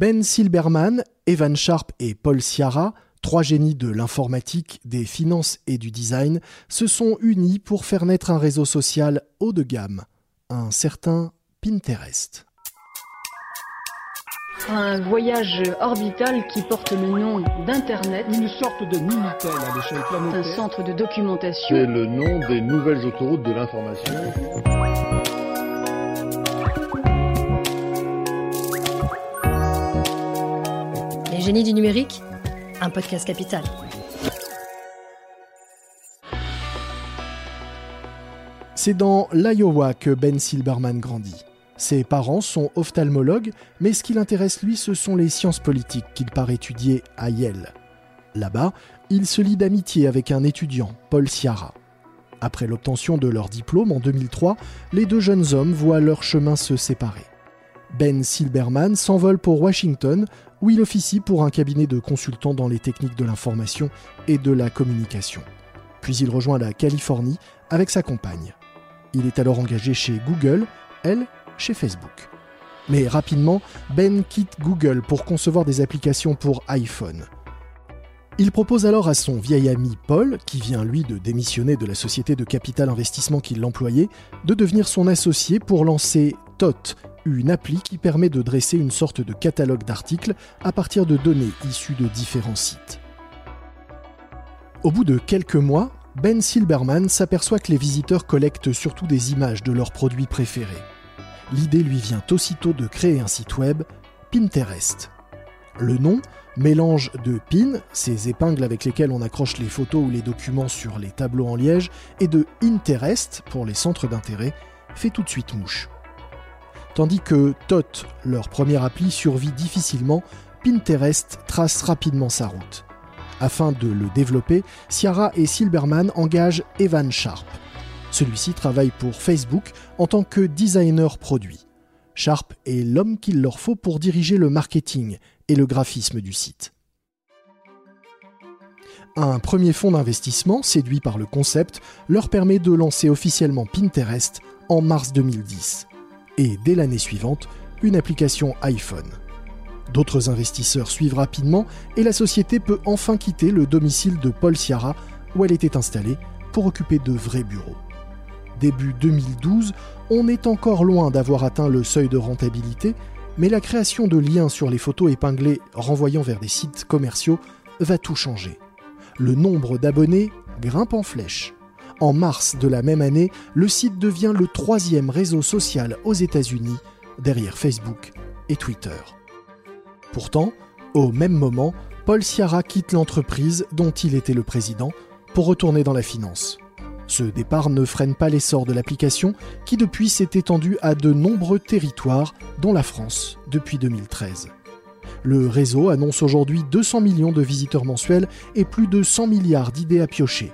Ben Silberman, Evan Sharp et Paul Ciara, trois génies de l'informatique, des finances et du design, se sont unis pour faire naître un réseau social haut de gamme, un certain Pinterest. Un voyage orbital qui porte le nom d'Internet. Une sorte de Minitel à l'échelle planétaire. Un centre de documentation. C'est le nom des nouvelles autoroutes de l'information. Du numérique, un podcast capital. C'est dans l'Iowa que Ben Silberman grandit. Ses parents sont ophtalmologues, mais ce qui l'intéresse lui, ce sont les sciences politiques qu'il part étudier à Yale. Là-bas, il se lie d'amitié avec un étudiant, Paul Ciara. Après l'obtention de leur diplôme en 2003, les deux jeunes hommes voient leur chemin se séparer. Ben Silberman s'envole pour Washington, où il officie pour un cabinet de consultants dans les techniques de l'information et de la communication. Puis il rejoint la Californie avec sa compagne. Il est alors engagé chez Google, elle chez Facebook. Mais rapidement, Ben quitte Google pour concevoir des applications pour iPhone. Il propose alors à son vieil ami Paul, qui vient lui de démissionner de la société de capital investissement qui l'employait, de devenir son associé pour lancer TOT, une appli qui permet de dresser une sorte de catalogue d'articles à partir de données issues de différents sites. Au bout de quelques mois, Ben Silberman s'aperçoit que les visiteurs collectent surtout des images de leurs produits préférés l'idée lui vient aussitôt de créer un site web, Pinterest. Le nom, mélange de pin, ces épingles avec lesquelles on accroche les photos ou les documents sur les tableaux en liège, et de Interest, pour les centres d'intérêt, fait tout de suite mouche. Tandis que TOT, leur première appli, survit difficilement, Pinterest trace rapidement sa route. Afin de le développer, Ciara et Silberman engagent Evan Sharp, celui-ci travaille pour Facebook en tant que designer produit. Sharp est l'homme qu'il leur faut pour diriger le marketing et le graphisme du site. Un premier fonds d'investissement, séduit par le concept, leur permet de lancer officiellement Pinterest en mars 2010. Et dès l'année suivante, une application iPhone. D'autres investisseurs suivent rapidement et la société peut enfin quitter le domicile de Paul Ciara où elle était installée pour occuper de vrais bureaux début 2012, on est encore loin d'avoir atteint le seuil de rentabilité, mais la création de liens sur les photos épinglées renvoyant vers des sites commerciaux va tout changer. Le nombre d'abonnés grimpe en flèche. En mars de la même année, le site devient le troisième réseau social aux États-Unis, derrière Facebook et Twitter. Pourtant, au même moment, Paul Ciara quitte l'entreprise dont il était le président pour retourner dans la finance. Ce départ ne freine pas l'essor de l'application qui depuis s'est étendue à de nombreux territoires, dont la France, depuis 2013. Le réseau annonce aujourd'hui 200 millions de visiteurs mensuels et plus de 100 milliards d'idées à piocher.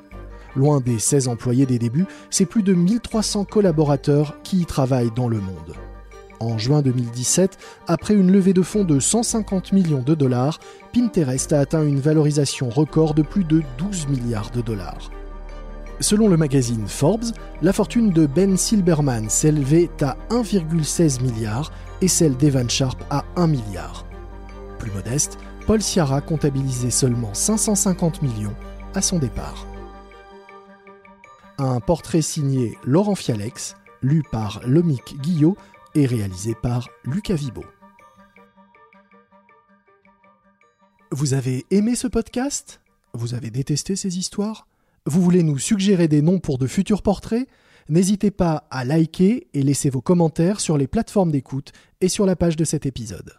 Loin des 16 employés des débuts, c'est plus de 1300 collaborateurs qui y travaillent dans le monde. En juin 2017, après une levée de fonds de 150 millions de dollars, Pinterest a atteint une valorisation record de plus de 12 milliards de dollars. Selon le magazine Forbes, la fortune de Ben Silberman s'élevait à 1,16 milliard et celle d'Evan Sharp à 1 milliard. Plus modeste, Paul Ciara comptabilisait seulement 550 millions à son départ. Un portrait signé Laurent Fialex, lu par Lomic Guillot et réalisé par Lucas Vibo. Vous avez aimé ce podcast? Vous avez détesté ces histoires? Vous voulez nous suggérer des noms pour de futurs portraits? N'hésitez pas à liker et laisser vos commentaires sur les plateformes d'écoute et sur la page de cet épisode.